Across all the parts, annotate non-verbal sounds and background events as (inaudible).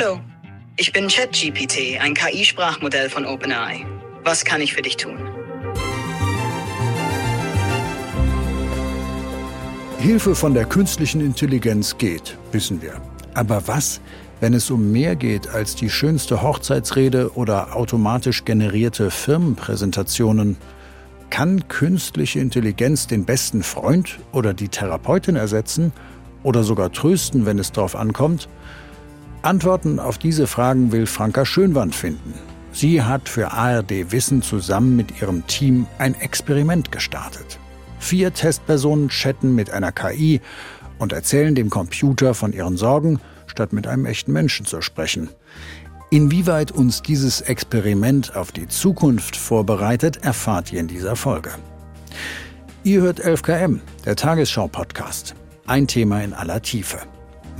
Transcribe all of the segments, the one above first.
Hallo, ich bin ChatGPT, ein KI-Sprachmodell von OpenAI. Was kann ich für dich tun? Hilfe von der künstlichen Intelligenz geht, wissen wir. Aber was, wenn es um mehr geht als die schönste Hochzeitsrede oder automatisch generierte Firmenpräsentationen? Kann künstliche Intelligenz den besten Freund oder die Therapeutin ersetzen oder sogar trösten, wenn es darauf ankommt? Antworten auf diese Fragen will Franka Schönwand finden. Sie hat für ARD Wissen zusammen mit ihrem Team ein Experiment gestartet. Vier Testpersonen chatten mit einer KI und erzählen dem Computer von ihren Sorgen, statt mit einem echten Menschen zu sprechen. Inwieweit uns dieses Experiment auf die Zukunft vorbereitet, erfahrt ihr in dieser Folge. Ihr hört 11KM, der Tagesschau-Podcast. Ein Thema in aller Tiefe.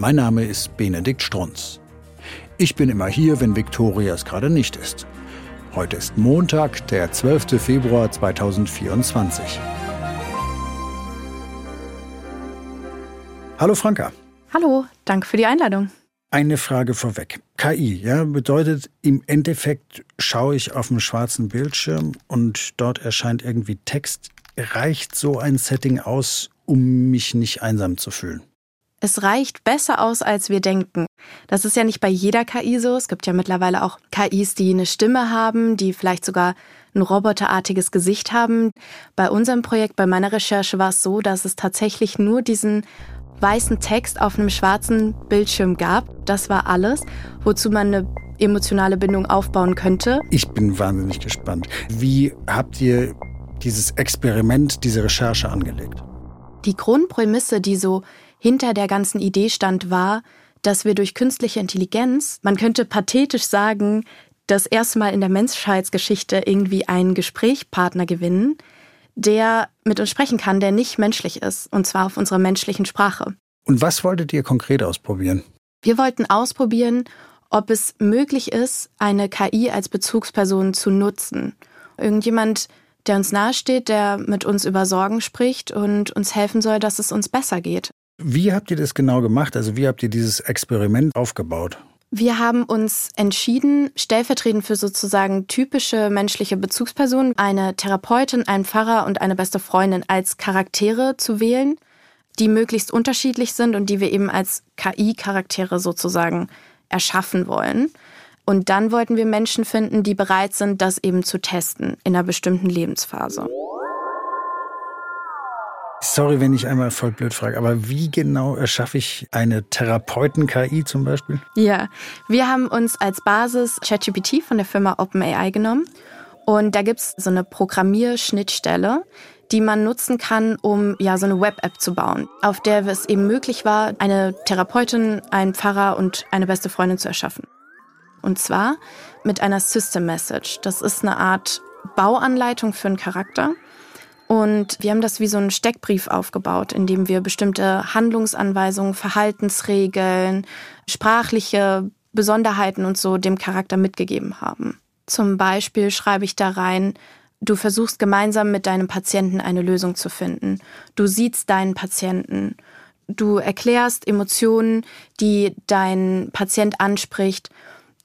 Mein Name ist Benedikt Strunz. Ich bin immer hier, wenn Viktoria es gerade nicht ist. Heute ist Montag, der 12. Februar 2024. Hallo Franka. Hallo, danke für die Einladung. Eine Frage vorweg. KI, ja, bedeutet im Endeffekt schaue ich auf einen schwarzen Bildschirm und dort erscheint irgendwie Text. Reicht so ein Setting aus, um mich nicht einsam zu fühlen? Es reicht besser aus, als wir denken. Das ist ja nicht bei jeder KI so. Es gibt ja mittlerweile auch KIs, die eine Stimme haben, die vielleicht sogar ein roboterartiges Gesicht haben. Bei unserem Projekt, bei meiner Recherche war es so, dass es tatsächlich nur diesen weißen Text auf einem schwarzen Bildschirm gab. Das war alles, wozu man eine emotionale Bindung aufbauen könnte. Ich bin wahnsinnig gespannt. Wie habt ihr dieses Experiment, diese Recherche angelegt? Die Grundprämisse, die so hinter der ganzen Idee stand, war, dass wir durch künstliche Intelligenz, man könnte pathetisch sagen, das erste Mal in der Menschheitsgeschichte irgendwie einen Gesprächspartner gewinnen, der mit uns sprechen kann, der nicht menschlich ist, und zwar auf unserer menschlichen Sprache. Und was wolltet ihr konkret ausprobieren? Wir wollten ausprobieren, ob es möglich ist, eine KI als Bezugsperson zu nutzen. Irgendjemand, der uns nahesteht, der mit uns über Sorgen spricht und uns helfen soll, dass es uns besser geht. Wie habt ihr das genau gemacht? Also wie habt ihr dieses Experiment aufgebaut? Wir haben uns entschieden, stellvertretend für sozusagen typische menschliche Bezugspersonen eine Therapeutin, einen Pfarrer und eine beste Freundin als Charaktere zu wählen, die möglichst unterschiedlich sind und die wir eben als KI-Charaktere sozusagen erschaffen wollen. Und dann wollten wir Menschen finden, die bereit sind, das eben zu testen in einer bestimmten Lebensphase. Sorry, wenn ich einmal voll blöd frage, aber wie genau erschaffe ich eine Therapeuten-KI zum Beispiel? Ja, wir haben uns als Basis ChatGPT von der Firma OpenAI genommen. Und da gibt es so eine Programmierschnittstelle, die man nutzen kann, um ja so eine Web-App zu bauen, auf der es eben möglich war, eine Therapeutin, einen Pfarrer und eine beste Freundin zu erschaffen. Und zwar mit einer System Message. Das ist eine Art Bauanleitung für einen Charakter. Und wir haben das wie so einen Steckbrief aufgebaut, in dem wir bestimmte Handlungsanweisungen, Verhaltensregeln, sprachliche Besonderheiten und so dem Charakter mitgegeben haben. Zum Beispiel schreibe ich da rein, du versuchst gemeinsam mit deinem Patienten eine Lösung zu finden. Du siehst deinen Patienten. Du erklärst Emotionen, die dein Patient anspricht.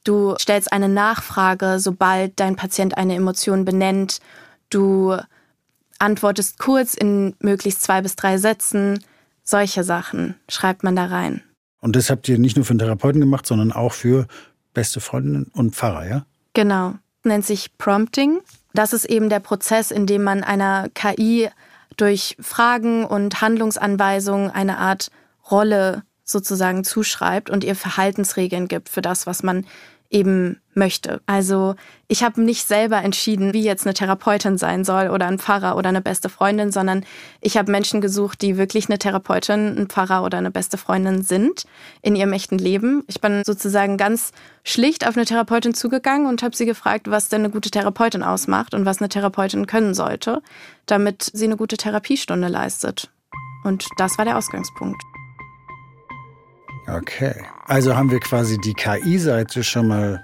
Du stellst eine Nachfrage, sobald dein Patient eine Emotion benennt. Du antwortest kurz in möglichst zwei bis drei Sätzen. Solche Sachen schreibt man da rein. Und das habt ihr nicht nur für einen Therapeuten gemacht, sondern auch für beste Freundinnen und Pfarrer, ja? Genau. Nennt sich Prompting. Das ist eben der Prozess, in dem man einer KI durch Fragen und Handlungsanweisungen eine Art Rolle sozusagen zuschreibt und ihr Verhaltensregeln gibt für das, was man eben möchte. Also ich habe nicht selber entschieden, wie jetzt eine Therapeutin sein soll oder ein Pfarrer oder eine beste Freundin, sondern ich habe Menschen gesucht, die wirklich eine Therapeutin, ein Pfarrer oder eine beste Freundin sind in ihrem echten Leben. Ich bin sozusagen ganz schlicht auf eine Therapeutin zugegangen und habe sie gefragt, was denn eine gute Therapeutin ausmacht und was eine Therapeutin können sollte, damit sie eine gute Therapiestunde leistet. Und das war der Ausgangspunkt. Okay. Also haben wir quasi die KI-Seite schon mal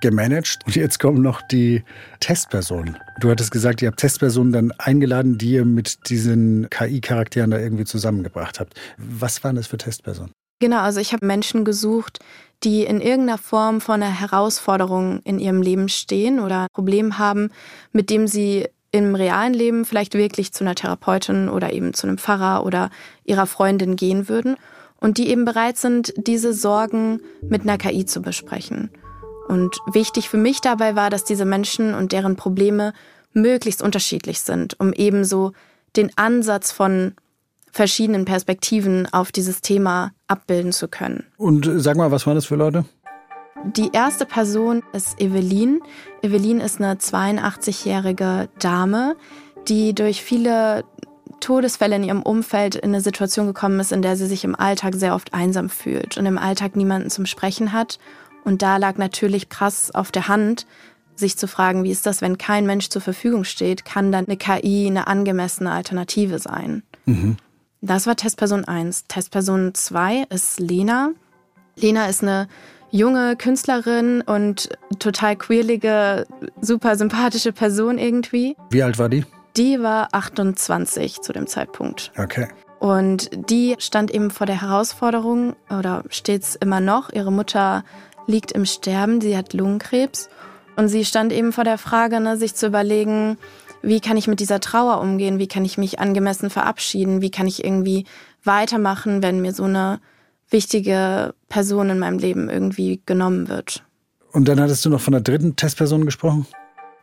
gemanagt und jetzt kommen noch die Testpersonen. Du hattest gesagt, ihr habt Testpersonen dann eingeladen, die ihr mit diesen KI-Charakteren da irgendwie zusammengebracht habt. Was waren das für Testpersonen? Genau, also ich habe Menschen gesucht, die in irgendeiner Form vor einer Herausforderung in ihrem Leben stehen oder ein Problem haben, mit dem sie im realen Leben vielleicht wirklich zu einer Therapeutin oder eben zu einem Pfarrer oder ihrer Freundin gehen würden und die eben bereit sind, diese Sorgen mit einer KI zu besprechen. Und wichtig für mich dabei war, dass diese Menschen und deren Probleme möglichst unterschiedlich sind, um ebenso den Ansatz von verschiedenen Perspektiven auf dieses Thema abbilden zu können. Und sag mal, was waren das für Leute? Die erste Person ist Evelyn. Evelyn ist eine 82-jährige Dame, die durch viele Todesfälle in ihrem Umfeld in eine Situation gekommen ist, in der sie sich im Alltag sehr oft einsam fühlt und im Alltag niemanden zum Sprechen hat. Und da lag natürlich krass auf der Hand, sich zu fragen, wie ist das, wenn kein Mensch zur Verfügung steht, kann dann eine KI eine angemessene Alternative sein. Mhm. Das war Testperson 1. Testperson 2 ist Lena. Lena ist eine junge Künstlerin und total queerlige, super sympathische Person irgendwie. Wie alt war die? Die war 28 zu dem Zeitpunkt. Okay. Und die stand eben vor der Herausforderung oder steht es immer noch. Ihre Mutter liegt im Sterben, sie hat Lungenkrebs. Und sie stand eben vor der Frage, ne, sich zu überlegen, wie kann ich mit dieser Trauer umgehen, wie kann ich mich angemessen verabschieden, wie kann ich irgendwie weitermachen, wenn mir so eine wichtige Person in meinem Leben irgendwie genommen wird. Und dann hattest du noch von der dritten Testperson gesprochen?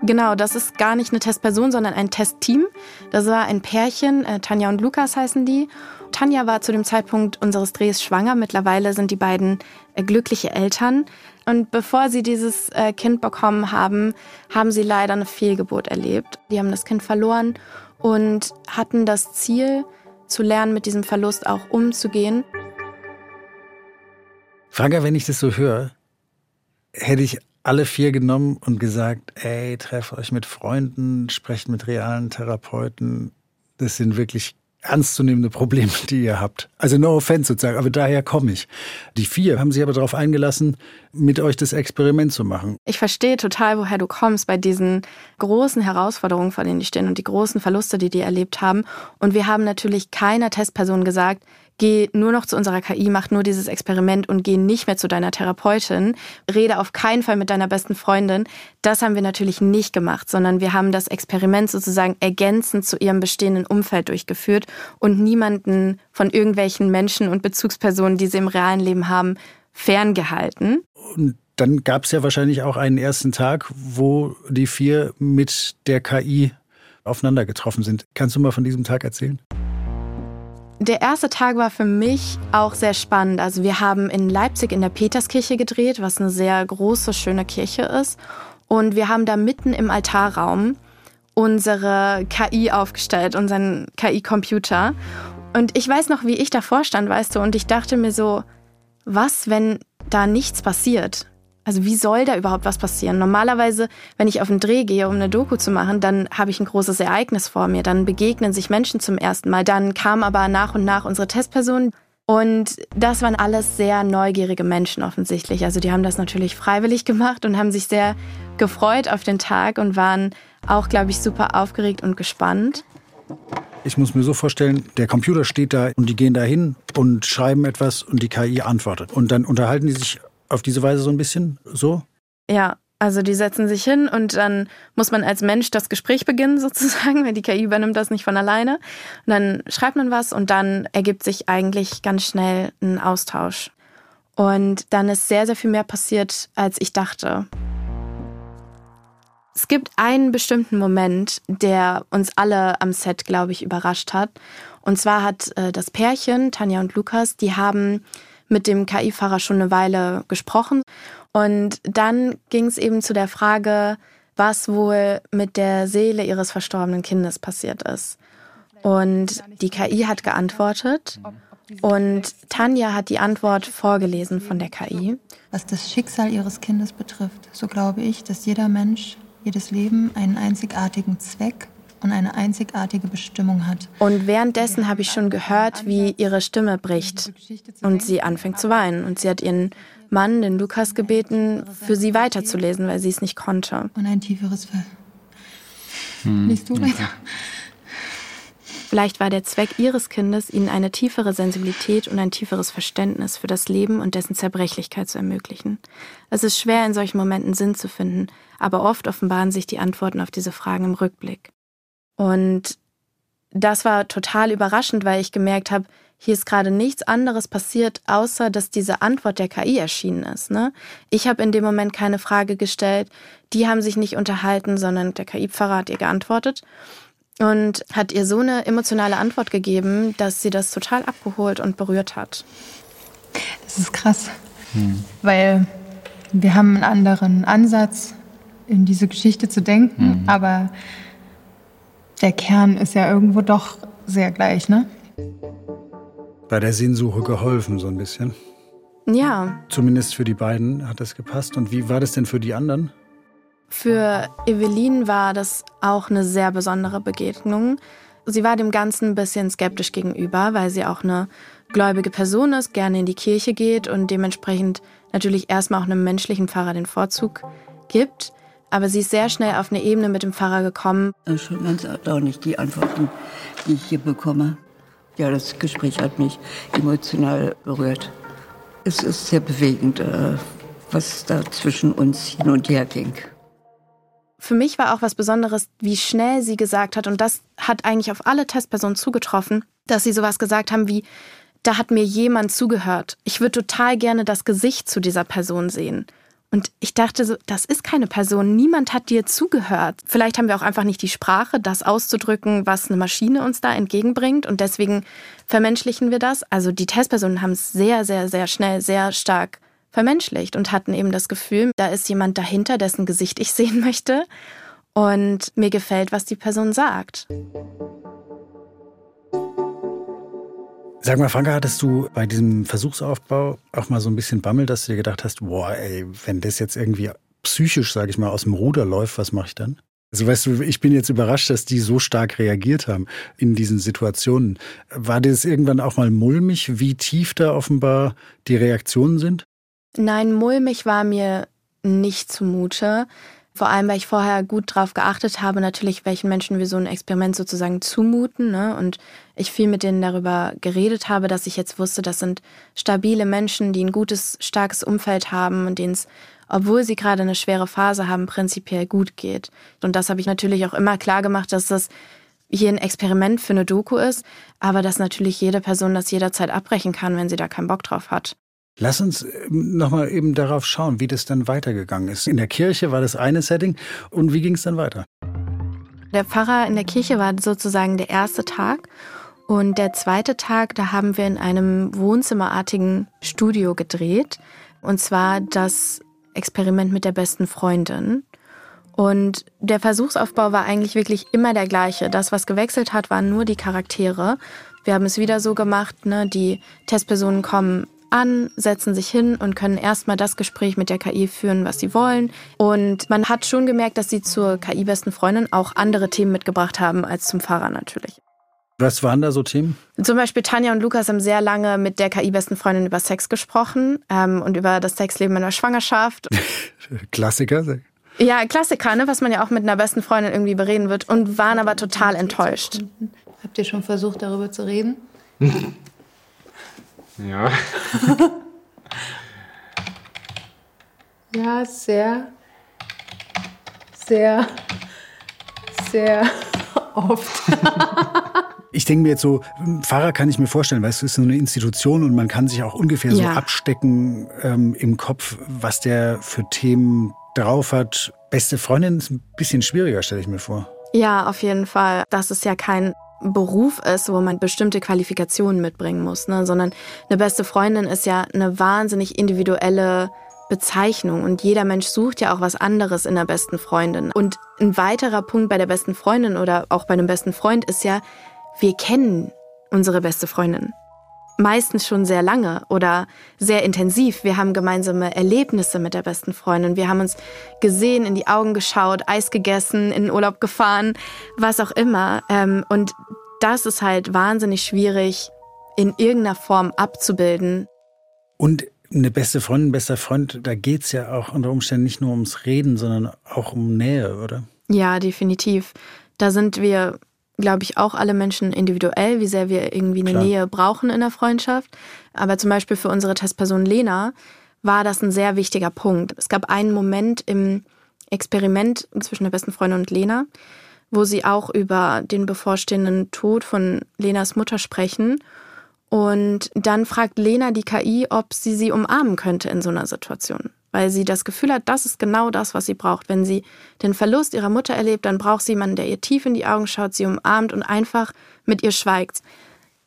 Genau, das ist gar nicht eine Testperson, sondern ein Testteam. Das war ein Pärchen, äh, Tanja und Lukas heißen die. Tanja war zu dem Zeitpunkt unseres Drehs schwanger. Mittlerweile sind die beiden äh, glückliche Eltern. Und bevor sie dieses äh, Kind bekommen haben, haben sie leider eine Fehlgeburt erlebt. Die haben das Kind verloren und hatten das Ziel, zu lernen, mit diesem Verlust auch umzugehen. Franka, wenn ich das so höre, hätte ich alle vier genommen und gesagt, ey, trefft euch mit Freunden, sprecht mit realen Therapeuten. Das sind wirklich ernstzunehmende Probleme, die ihr habt. Also no offense sozusagen, aber daher komme ich. Die vier haben sich aber darauf eingelassen, mit euch das Experiment zu machen. Ich verstehe total, woher du kommst bei diesen großen Herausforderungen, vor denen die stehen und die großen Verluste, die die erlebt haben. Und wir haben natürlich keiner Testperson gesagt, geh nur noch zu unserer KI, mach nur dieses Experiment und geh nicht mehr zu deiner Therapeutin, rede auf keinen Fall mit deiner besten Freundin. Das haben wir natürlich nicht gemacht, sondern wir haben das Experiment sozusagen ergänzend zu ihrem bestehenden Umfeld durchgeführt und niemanden von irgendwelchen Menschen und Bezugspersonen, die sie im realen Leben haben, ferngehalten. Und dann gab es ja wahrscheinlich auch einen ersten Tag, wo die vier mit der KI aufeinander getroffen sind. Kannst du mal von diesem Tag erzählen? Der erste Tag war für mich auch sehr spannend. Also wir haben in Leipzig in der Peterskirche gedreht, was eine sehr große, schöne Kirche ist. Und wir haben da mitten im Altarraum unsere KI aufgestellt, unseren KI-Computer. Und ich weiß noch, wie ich davor stand, weißt du, und ich dachte mir so, was, wenn da nichts passiert? Also wie soll da überhaupt was passieren? Normalerweise, wenn ich auf einen Dreh gehe, um eine Doku zu machen, dann habe ich ein großes Ereignis vor mir. Dann begegnen sich Menschen zum ersten Mal. Dann kamen aber nach und nach unsere Testpersonen. Und das waren alles sehr neugierige Menschen offensichtlich. Also die haben das natürlich freiwillig gemacht und haben sich sehr gefreut auf den Tag und waren auch, glaube ich, super aufgeregt und gespannt. Ich muss mir so vorstellen, der Computer steht da und die gehen da hin und schreiben etwas und die KI antwortet. Und dann unterhalten die sich auf diese Weise so ein bisschen so? Ja, also die setzen sich hin und dann muss man als Mensch das Gespräch beginnen (laughs) sozusagen, weil die KI übernimmt das nicht von alleine. Und dann schreibt man was und dann ergibt sich eigentlich ganz schnell ein Austausch. Und dann ist sehr, sehr viel mehr passiert, als ich dachte. Es gibt einen bestimmten Moment, der uns alle am Set, glaube ich, überrascht hat. Und zwar hat äh, das Pärchen, Tanja und Lukas, die haben mit dem KI-Fahrer schon eine Weile gesprochen. Und dann ging es eben zu der Frage, was wohl mit der Seele ihres verstorbenen Kindes passiert ist. Und die KI hat geantwortet und Tanja hat die Antwort vorgelesen von der KI. Was das Schicksal ihres Kindes betrifft, so glaube ich, dass jeder Mensch, jedes Leben einen einzigartigen Zweck und eine einzigartige Bestimmung hat. Und währenddessen habe ich schon gehört, wie ihre Stimme bricht und sie anfängt zu weinen. Und sie hat ihren Mann, den Lukas, gebeten, für sie weiterzulesen, weil sie es nicht konnte. Und ein tieferes Ver. Hm. Liest du weiter? Vielleicht war der Zweck ihres Kindes, ihnen eine tiefere Sensibilität und ein tieferes Verständnis für das Leben und dessen Zerbrechlichkeit zu ermöglichen. Es ist schwer, in solchen Momenten Sinn zu finden, aber oft offenbaren sich die Antworten auf diese Fragen im Rückblick. Und das war total überraschend, weil ich gemerkt habe, hier ist gerade nichts anderes passiert, außer dass diese Antwort der KI erschienen ist. Ne? Ich habe in dem Moment keine Frage gestellt, die haben sich nicht unterhalten, sondern der KI-Pfarrer hat ihr geantwortet und hat ihr so eine emotionale Antwort gegeben, dass sie das total abgeholt und berührt hat. Das ist krass, hm. weil wir haben einen anderen Ansatz, in diese Geschichte zu denken, mhm. aber der Kern ist ja irgendwo doch sehr gleich, ne? Bei der Sinnsuche geholfen, so ein bisschen. Ja. Zumindest für die beiden hat das gepasst. Und wie war das denn für die anderen? Für Evelyn war das auch eine sehr besondere Begegnung. Sie war dem Ganzen ein bisschen skeptisch gegenüber, weil sie auch eine gläubige Person ist, gerne in die Kirche geht und dementsprechend natürlich erstmal auch einem menschlichen Pfarrer den Vorzug gibt. Aber sie ist sehr schnell auf eine Ebene mit dem Pfarrer gekommen. Das ist schon ganz erstaunlich, die Antworten, die ich hier bekomme. Ja, das Gespräch hat mich emotional berührt. Es ist sehr bewegend, äh, was da zwischen uns hin und her ging. Für mich war auch was Besonderes, wie schnell sie gesagt hat, und das hat eigentlich auf alle Testpersonen zugetroffen, dass sie sowas gesagt haben wie, da hat mir jemand zugehört. Ich würde total gerne das Gesicht zu dieser Person sehen. Und ich dachte so, das ist keine Person. Niemand hat dir zugehört. Vielleicht haben wir auch einfach nicht die Sprache, das auszudrücken, was eine Maschine uns da entgegenbringt. Und deswegen vermenschlichen wir das. Also die Testpersonen haben es sehr, sehr, sehr schnell, sehr stark vermenschlicht und hatten eben das Gefühl, da ist jemand dahinter, dessen Gesicht ich sehen (laughs) möchte. Und mir gefällt, was die Person sagt. Sag mal, Franka, hattest du bei diesem Versuchsaufbau auch mal so ein bisschen Bammel, dass du dir gedacht hast, boah, ey, wenn das jetzt irgendwie psychisch, sage ich mal, aus dem Ruder läuft, was mache ich dann? Also weißt du, ich bin jetzt überrascht, dass die so stark reagiert haben in diesen Situationen. War das irgendwann auch mal mulmig, wie tief da offenbar die Reaktionen sind? Nein, mulmig war mir nicht zumute. Vor allem, weil ich vorher gut drauf geachtet habe, natürlich, welchen Menschen wir so ein Experiment sozusagen zumuten. Ne? Und ich viel mit denen darüber geredet habe, dass ich jetzt wusste, das sind stabile Menschen, die ein gutes, starkes Umfeld haben und denen es, obwohl sie gerade eine schwere Phase haben, prinzipiell gut geht. Und das habe ich natürlich auch immer klar gemacht, dass das hier ein Experiment für eine Doku ist, aber dass natürlich jede Person das jederzeit abbrechen kann, wenn sie da keinen Bock drauf hat. Lass uns ähm, nochmal eben darauf schauen, wie das dann weitergegangen ist. In der Kirche war das eine Setting und wie ging es dann weiter? Der Pfarrer in der Kirche war sozusagen der erste Tag und der zweite Tag, da haben wir in einem wohnzimmerartigen Studio gedreht und zwar das Experiment mit der besten Freundin. Und der Versuchsaufbau war eigentlich wirklich immer der gleiche. Das, was gewechselt hat, waren nur die Charaktere. Wir haben es wieder so gemacht, ne? die Testpersonen kommen an, setzen sich hin und können erstmal das Gespräch mit der KI führen, was sie wollen. Und man hat schon gemerkt, dass sie zur KI-besten Freundin auch andere Themen mitgebracht haben als zum Fahrer natürlich. Was waren da so Themen? Zum Beispiel Tanja und Lukas haben sehr lange mit der KI-besten Freundin über Sex gesprochen ähm, und über das Sexleben in der Schwangerschaft. (laughs) Klassiker. Ja, Klassiker, ne, was man ja auch mit einer besten Freundin irgendwie bereden wird und waren aber total enttäuscht. Habt ihr schon versucht, darüber zu reden? (laughs) Ja. (laughs) ja, sehr, sehr, sehr (laughs) oft. (laughs) Ich denke mir jetzt so, Pfarrer kann ich mir vorstellen, weil es ist so eine Institution und man kann sich auch ungefähr ja. so abstecken ähm, im Kopf, was der für Themen drauf hat. Beste Freundin ist ein bisschen schwieriger, stelle ich mir vor. Ja, auf jeden Fall. Das ist ja kein Beruf ist, wo man bestimmte Qualifikationen mitbringen muss, ne? sondern eine beste Freundin ist ja eine wahnsinnig individuelle Bezeichnung und jeder Mensch sucht ja auch was anderes in der besten Freundin. Und ein weiterer Punkt bei der besten Freundin oder auch bei einem besten Freund ist ja, wir kennen unsere beste Freundin meistens schon sehr lange oder sehr intensiv. Wir haben gemeinsame Erlebnisse mit der besten Freundin. Wir haben uns gesehen, in die Augen geschaut, Eis gegessen, in den Urlaub gefahren, was auch immer. Ähm, und das ist halt wahnsinnig schwierig in irgendeiner Form abzubilden. Und eine beste Freundin, bester Freund, da geht's ja auch unter Umständen nicht nur ums Reden, sondern auch um Nähe, oder? Ja, definitiv. Da sind wir glaube ich, auch alle Menschen individuell, wie sehr wir irgendwie eine Klar. Nähe brauchen in der Freundschaft. Aber zum Beispiel für unsere Testperson Lena war das ein sehr wichtiger Punkt. Es gab einen Moment im Experiment zwischen der besten Freundin und Lena, wo sie auch über den bevorstehenden Tod von Lenas Mutter sprechen. Und dann fragt Lena die KI, ob sie sie umarmen könnte in so einer Situation. Weil sie das Gefühl hat, das ist genau das, was sie braucht. Wenn sie den Verlust ihrer Mutter erlebt, dann braucht sie jemanden, der ihr tief in die Augen schaut, sie umarmt und einfach mit ihr schweigt.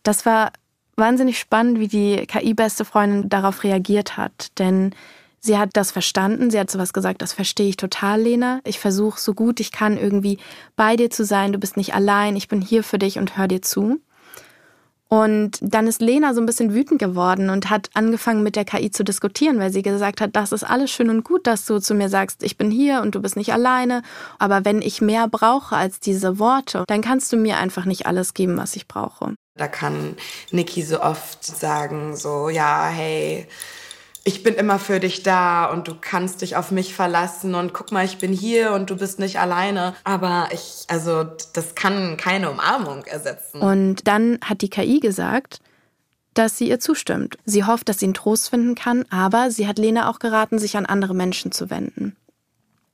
Das war wahnsinnig spannend, wie die KI-beste Freundin darauf reagiert hat. Denn sie hat das verstanden. Sie hat sowas gesagt, das verstehe ich total, Lena. Ich versuche so gut ich kann irgendwie bei dir zu sein. Du bist nicht allein. Ich bin hier für dich und hör dir zu. Und dann ist Lena so ein bisschen wütend geworden und hat angefangen mit der KI zu diskutieren, weil sie gesagt hat, das ist alles schön und gut, dass du zu mir sagst, ich bin hier und du bist nicht alleine. Aber wenn ich mehr brauche als diese Worte, dann kannst du mir einfach nicht alles geben, was ich brauche. Da kann Niki so oft sagen, so, ja, hey, ich bin immer für dich da und du kannst dich auf mich verlassen und guck mal, ich bin hier und du bist nicht alleine. Aber ich, also, das kann keine Umarmung ersetzen. Und dann hat die KI gesagt, dass sie ihr zustimmt. Sie hofft, dass sie einen Trost finden kann, aber sie hat Lena auch geraten, sich an andere Menschen zu wenden.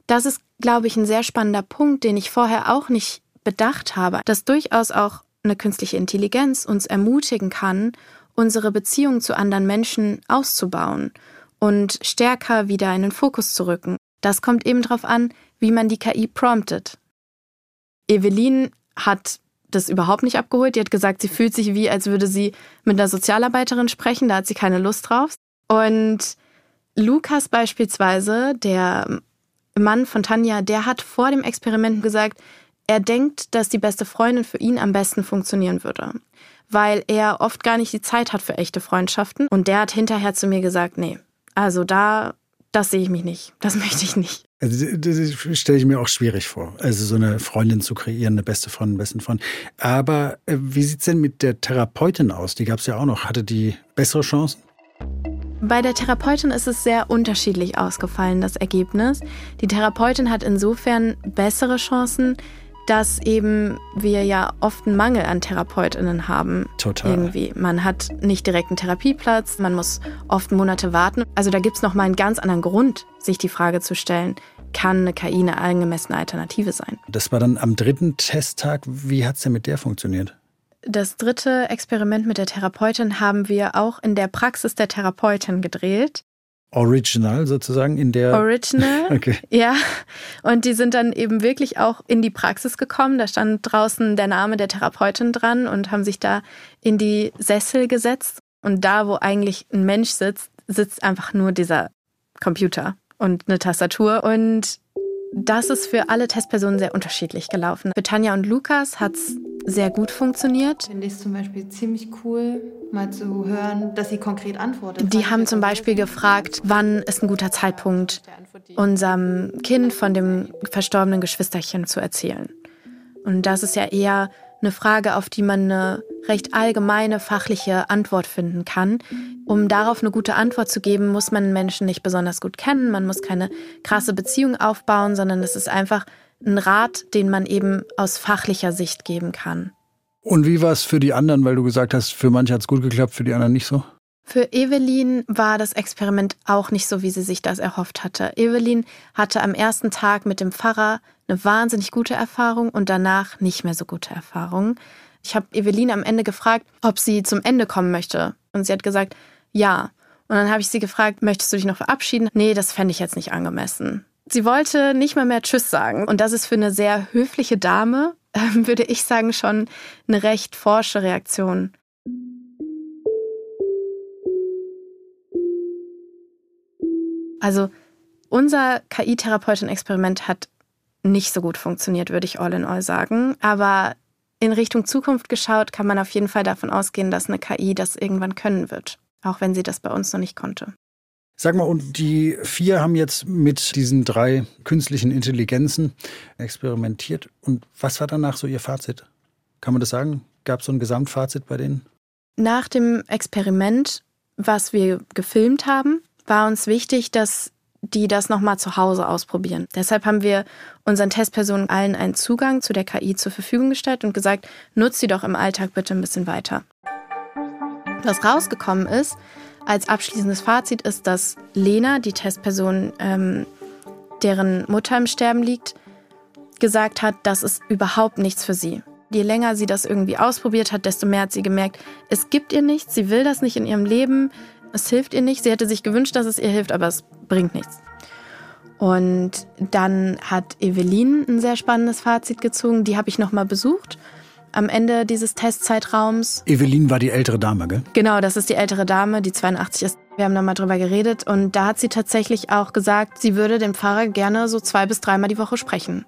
Das ist, glaube ich, ein sehr spannender Punkt, den ich vorher auch nicht bedacht habe, dass durchaus auch eine künstliche Intelligenz uns ermutigen kann, unsere Beziehung zu anderen Menschen auszubauen und stärker wieder in den Fokus zu rücken. Das kommt eben darauf an, wie man die KI promptet. Evelyn hat das überhaupt nicht abgeholt. Die hat gesagt, sie fühlt sich wie, als würde sie mit einer Sozialarbeiterin sprechen. Da hat sie keine Lust drauf. Und Lukas beispielsweise, der Mann von Tanja, der hat vor dem Experiment gesagt, er denkt, dass die beste Freundin für ihn am besten funktionieren würde weil er oft gar nicht die Zeit hat für echte Freundschaften. Und der hat hinterher zu mir gesagt, nee, also da, das sehe ich mich nicht. Das (laughs) möchte ich nicht. Also, das stelle ich mir auch schwierig vor. Also so eine Freundin zu kreieren, eine beste Freundin, besten Freund. Aber äh, wie sieht es denn mit der Therapeutin aus? Die gab es ja auch noch. Hatte die bessere Chancen? Bei der Therapeutin ist es sehr unterschiedlich ausgefallen, das Ergebnis. Die Therapeutin hat insofern bessere Chancen, dass eben wir ja oft einen Mangel an TherapeutInnen haben. Total. Irgendwie. Man hat nicht direkt einen Therapieplatz, man muss oft Monate warten. Also da gibt es nochmal einen ganz anderen Grund, sich die Frage zu stellen, kann eine KI eine angemessene Alternative sein? Das war dann am dritten Testtag. Wie hat es denn mit der funktioniert? Das dritte Experiment mit der Therapeutin haben wir auch in der Praxis der Therapeutin gedreht. Original sozusagen in der. Original. (laughs) okay. Ja. Und die sind dann eben wirklich auch in die Praxis gekommen. Da stand draußen der Name der Therapeutin dran und haben sich da in die Sessel gesetzt. Und da, wo eigentlich ein Mensch sitzt, sitzt einfach nur dieser Computer und eine Tastatur. Und das ist für alle Testpersonen sehr unterschiedlich gelaufen. Für Tanja und Lukas hat es sehr gut funktioniert. Finde ich zum Beispiel ziemlich cool, mal zu hören, dass sie konkret antwortet. Die haben zum Beispiel gefragt, wann ist ein guter Zeitpunkt, unserem Kind von dem verstorbenen Geschwisterchen zu erzählen. Und das ist ja eher eine Frage, auf die man eine recht allgemeine fachliche Antwort finden kann. Um darauf eine gute Antwort zu geben, muss man Menschen nicht besonders gut kennen, man muss keine krasse Beziehung aufbauen, sondern es ist einfach ein Rat, den man eben aus fachlicher Sicht geben kann. Und wie war es für die anderen, weil du gesagt hast, für manche hat es gut geklappt, für die anderen nicht so? Für Evelyn war das Experiment auch nicht so, wie sie sich das erhofft hatte. Evelyn hatte am ersten Tag mit dem Pfarrer eine wahnsinnig gute Erfahrung und danach nicht mehr so gute Erfahrungen. Ich habe Evelyn am Ende gefragt, ob sie zum Ende kommen möchte. Und sie hat gesagt, ja. Und dann habe ich sie gefragt, möchtest du dich noch verabschieden? Nee, das fände ich jetzt nicht angemessen. Sie wollte nicht mal mehr Tschüss sagen. Und das ist für eine sehr höfliche Dame, (laughs) äh, würde ich sagen, schon eine recht forsche Reaktion. Also unser KI-Therapeutin-Experiment hat nicht so gut funktioniert, würde ich all in all sagen. Aber in Richtung Zukunft geschaut, kann man auf jeden Fall davon ausgehen, dass eine KI das irgendwann können wird, auch wenn sie das bei uns noch nicht konnte. Sag mal, und die vier haben jetzt mit diesen drei künstlichen Intelligenzen experimentiert. Und was war danach so ihr Fazit? Kann man das sagen? Gab es so ein Gesamtfazit bei denen? Nach dem Experiment, was wir gefilmt haben, war uns wichtig, dass die das nochmal zu Hause ausprobieren. Deshalb haben wir unseren Testpersonen allen einen Zugang zu der KI zur Verfügung gestellt und gesagt, nutzt sie doch im Alltag bitte ein bisschen weiter. Was rausgekommen ist, als abschließendes Fazit ist, dass Lena, die Testperson, ähm, deren Mutter im Sterben liegt, gesagt hat, das ist überhaupt nichts für sie. Je länger sie das irgendwie ausprobiert hat, desto mehr hat sie gemerkt, es gibt ihr nichts, sie will das nicht in ihrem Leben, es hilft ihr nicht. Sie hätte sich gewünscht, dass es ihr hilft, aber es bringt nichts. Und dann hat Evelyn ein sehr spannendes Fazit gezogen. Die habe ich nochmal besucht am Ende dieses Testzeitraums. Evelyn war die ältere Dame, gell? Genau, das ist die ältere Dame, die 82 ist. Wir haben nochmal drüber geredet und da hat sie tatsächlich auch gesagt, sie würde dem Pfarrer gerne so zwei bis dreimal die Woche sprechen.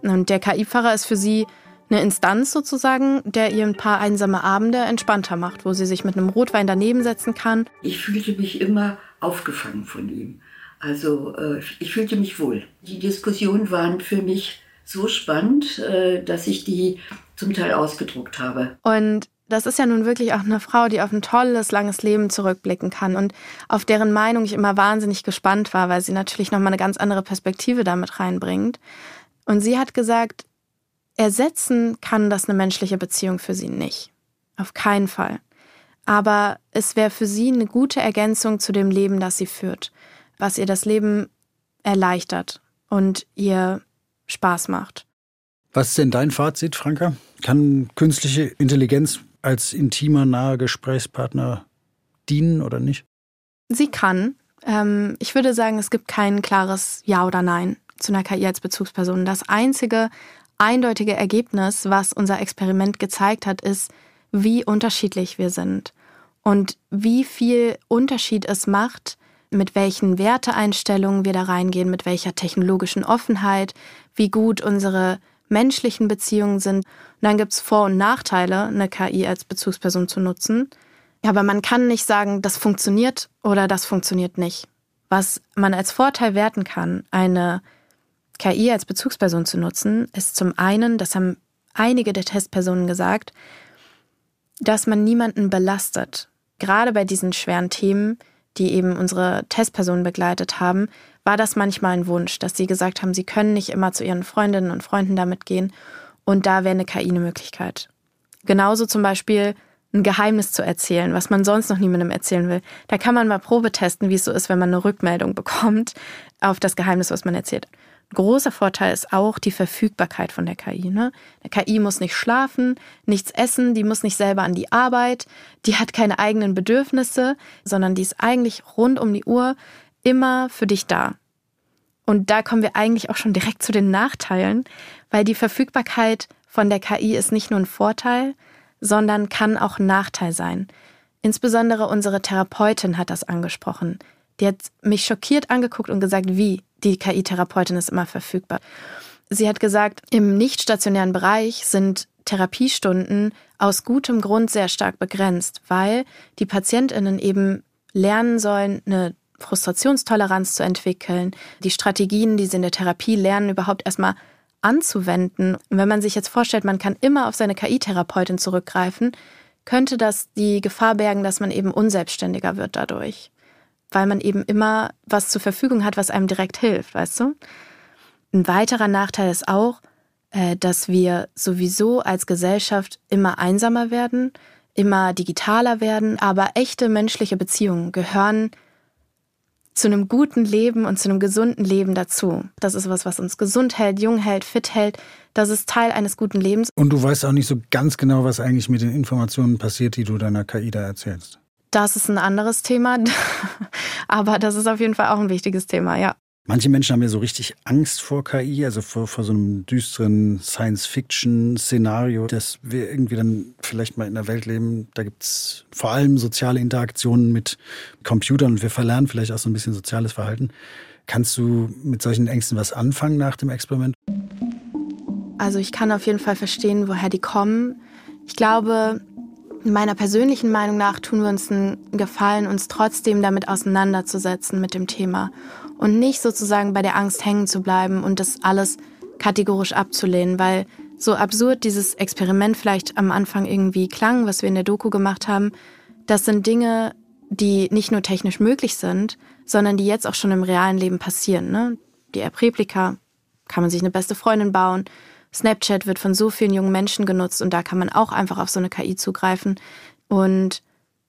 Und der KI-Pfarrer ist für sie eine Instanz sozusagen, der ihr ein paar einsame Abende entspannter macht, wo sie sich mit einem Rotwein daneben setzen kann. Ich fühlte mich immer aufgefangen von ihm. Also äh, ich fühlte mich wohl. Die Diskussionen waren für mich so spannend, äh, dass ich die zum Teil ausgedruckt habe. Und das ist ja nun wirklich auch eine Frau, die auf ein tolles, langes Leben zurückblicken kann und auf deren Meinung ich immer wahnsinnig gespannt war, weil sie natürlich nochmal eine ganz andere Perspektive damit reinbringt. Und sie hat gesagt, Ersetzen kann das eine menschliche Beziehung für sie nicht. Auf keinen Fall. Aber es wäre für sie eine gute Ergänzung zu dem Leben, das sie führt, was ihr das Leben erleichtert und ihr Spaß macht. Was ist denn dein Fazit, Franka? Kann künstliche Intelligenz als intimer, naher Gesprächspartner dienen oder nicht? Sie kann. Ähm, ich würde sagen, es gibt kein klares Ja oder Nein zu einer KI als Bezugsperson. Das Einzige, eindeutige Ergebnis, was unser Experiment gezeigt hat, ist, wie unterschiedlich wir sind und wie viel Unterschied es macht, mit welchen Werteeinstellungen wir da reingehen, mit welcher technologischen Offenheit, wie gut unsere menschlichen Beziehungen sind. Und dann gibt es Vor- und Nachteile, eine KI als Bezugsperson zu nutzen. Aber man kann nicht sagen, das funktioniert oder das funktioniert nicht. Was man als Vorteil werten kann, eine KI als Bezugsperson zu nutzen, ist zum einen, das haben einige der Testpersonen gesagt, dass man niemanden belastet. Gerade bei diesen schweren Themen, die eben unsere Testpersonen begleitet haben, war das manchmal ein Wunsch, dass sie gesagt haben, sie können nicht immer zu ihren Freundinnen und Freunden damit gehen und da wäre eine KI eine Möglichkeit. Genauso zum Beispiel ein Geheimnis zu erzählen, was man sonst noch niemandem erzählen will. Da kann man mal Probe testen, wie es so ist, wenn man eine Rückmeldung (laughs) bekommt auf das Geheimnis, was man erzählt großer Vorteil ist auch die Verfügbarkeit von der KI. Ne? Der KI muss nicht schlafen, nichts essen, die muss nicht selber an die Arbeit, die hat keine eigenen Bedürfnisse, sondern die ist eigentlich rund um die Uhr immer für dich da. Und da kommen wir eigentlich auch schon direkt zu den Nachteilen, weil die Verfügbarkeit von der KI ist nicht nur ein Vorteil, sondern kann auch ein Nachteil sein. Insbesondere unsere Therapeutin hat das angesprochen. Die hat mich schockiert angeguckt und gesagt, wie? Die KI-Therapeutin ist immer verfügbar. Sie hat gesagt, im nicht stationären Bereich sind Therapiestunden aus gutem Grund sehr stark begrenzt, weil die Patientinnen eben lernen sollen, eine Frustrationstoleranz zu entwickeln, die Strategien, die sie in der Therapie lernen, überhaupt erstmal anzuwenden. Und wenn man sich jetzt vorstellt, man kann immer auf seine KI-Therapeutin zurückgreifen, könnte das die Gefahr bergen, dass man eben unselbstständiger wird dadurch weil man eben immer was zur Verfügung hat, was einem direkt hilft, weißt du? Ein weiterer Nachteil ist auch, äh, dass wir sowieso als Gesellschaft immer einsamer werden, immer digitaler werden, aber echte menschliche Beziehungen gehören zu einem guten Leben und zu einem gesunden Leben dazu. Das ist was, was uns gesund hält, jung hält, fit hält. Das ist Teil eines guten Lebens. Und du weißt auch nicht so ganz genau, was eigentlich mit den Informationen passiert, die du deiner KI da erzählst. Das ist ein anderes Thema, (laughs) aber das ist auf jeden Fall auch ein wichtiges Thema, ja. Manche Menschen haben ja so richtig Angst vor KI, also vor, vor so einem düsteren Science-Fiction-Szenario, dass wir irgendwie dann vielleicht mal in einer Welt leben, da gibt es vor allem soziale Interaktionen mit Computern und wir verlernen vielleicht auch so ein bisschen soziales Verhalten. Kannst du mit solchen Ängsten was anfangen nach dem Experiment? Also ich kann auf jeden Fall verstehen, woher die kommen. Ich glaube, Meiner persönlichen Meinung nach tun wir uns einen Gefallen, uns trotzdem damit auseinanderzusetzen mit dem Thema und nicht sozusagen bei der Angst hängen zu bleiben und das alles kategorisch abzulehnen, weil so absurd dieses Experiment vielleicht am Anfang irgendwie klang, was wir in der Doku gemacht haben, das sind Dinge, die nicht nur technisch möglich sind, sondern die jetzt auch schon im realen Leben passieren. Ne? Die App Replika kann man sich eine beste Freundin bauen. Snapchat wird von so vielen jungen Menschen genutzt und da kann man auch einfach auf so eine KI zugreifen. Und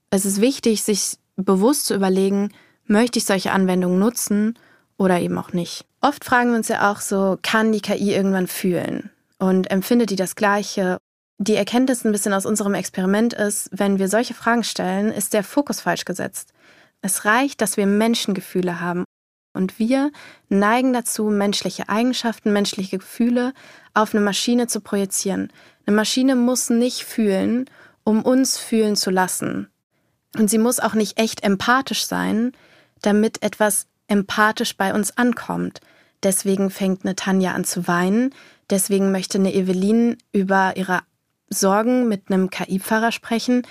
es ist wichtig, sich bewusst zu überlegen, möchte ich solche Anwendungen nutzen oder eben auch nicht. Oft fragen wir uns ja auch so, kann die KI irgendwann fühlen? Und empfindet die das Gleiche? Die Erkenntnis ein bisschen aus unserem Experiment ist, wenn wir solche Fragen stellen, ist der Fokus falsch gesetzt. Es reicht, dass wir Menschengefühle haben. Und wir neigen dazu, menschliche Eigenschaften, menschliche Gefühle auf eine Maschine zu projizieren. Eine Maschine muss nicht fühlen, um uns fühlen zu lassen. Und sie muss auch nicht echt empathisch sein, damit etwas empathisch bei uns ankommt. Deswegen fängt eine Tanja an zu weinen. Deswegen möchte eine Evelyn über ihre Sorgen mit einem KI-Pfarrer sprechen.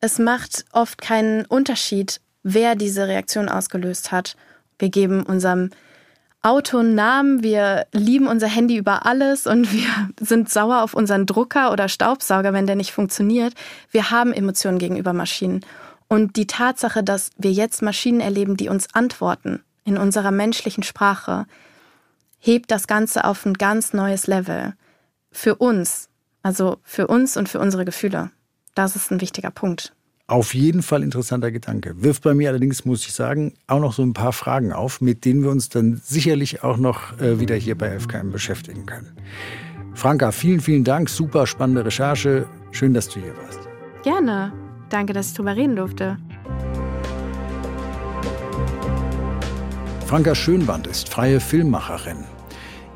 Es macht oft keinen Unterschied, wer diese Reaktion ausgelöst hat. Wir geben unserem Auto einen Namen, wir lieben unser Handy über alles und wir sind sauer auf unseren Drucker oder Staubsauger, wenn der nicht funktioniert. Wir haben Emotionen gegenüber Maschinen. Und die Tatsache, dass wir jetzt Maschinen erleben, die uns antworten in unserer menschlichen Sprache, hebt das Ganze auf ein ganz neues Level. Für uns, also für uns und für unsere Gefühle. Das ist ein wichtiger Punkt. Auf jeden Fall interessanter Gedanke. Wirft bei mir allerdings, muss ich sagen, auch noch so ein paar Fragen auf, mit denen wir uns dann sicherlich auch noch äh, wieder hier bei FKM beschäftigen können. Franka, vielen, vielen Dank. Super spannende Recherche. Schön, dass du hier warst. Gerne. Danke, dass ich drüber reden durfte. Franka Schönwand ist freie Filmmacherin.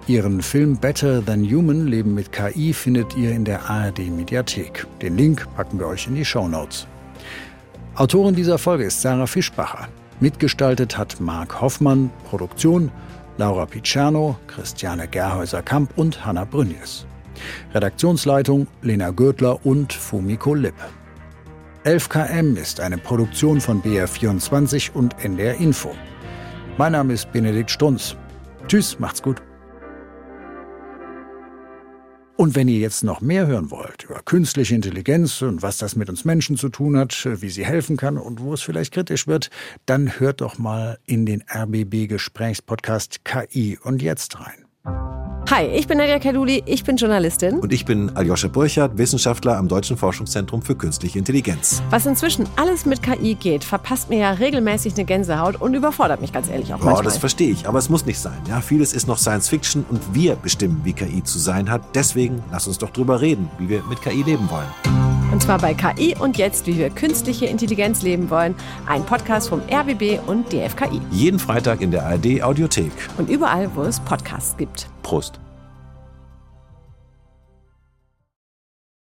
Ihren Film Better Than Human Leben mit KI findet ihr in der ARD Mediathek. Den Link packen wir euch in die Show Notes. Autorin dieser Folge ist Sarah Fischbacher. Mitgestaltet hat Marc Hoffmann, Produktion Laura Picerno, Christiane Gerhäuser-Kamp und Hanna Brünjes. Redaktionsleitung Lena Gürtler und Fumiko Lipp. 11KM ist eine Produktion von BR24 und NDR Info. Mein Name ist Benedikt Strunz. Tschüss, macht's gut. Und wenn ihr jetzt noch mehr hören wollt über künstliche Intelligenz und was das mit uns Menschen zu tun hat, wie sie helfen kann und wo es vielleicht kritisch wird, dann hört doch mal in den RBB Gesprächspodcast KI und jetzt rein. Hi, ich bin Nadia Kaluli, ich bin Journalistin. Und ich bin Aljoscha Burchardt, Wissenschaftler am Deutschen Forschungszentrum für Künstliche Intelligenz. Was inzwischen alles mit KI geht, verpasst mir ja regelmäßig eine Gänsehaut und überfordert mich ganz ehrlich auch oh, manchmal. das verstehe ich, aber es muss nicht sein. Ja, vieles ist noch Science Fiction und wir bestimmen, wie KI zu sein hat. Deswegen lass uns doch drüber reden, wie wir mit KI leben wollen. Und zwar bei KI und jetzt, wie wir künstliche Intelligenz leben wollen. Ein Podcast vom RBB und DFKI. Jeden Freitag in der ARD Audiothek. Und überall, wo es Podcasts gibt. Prost.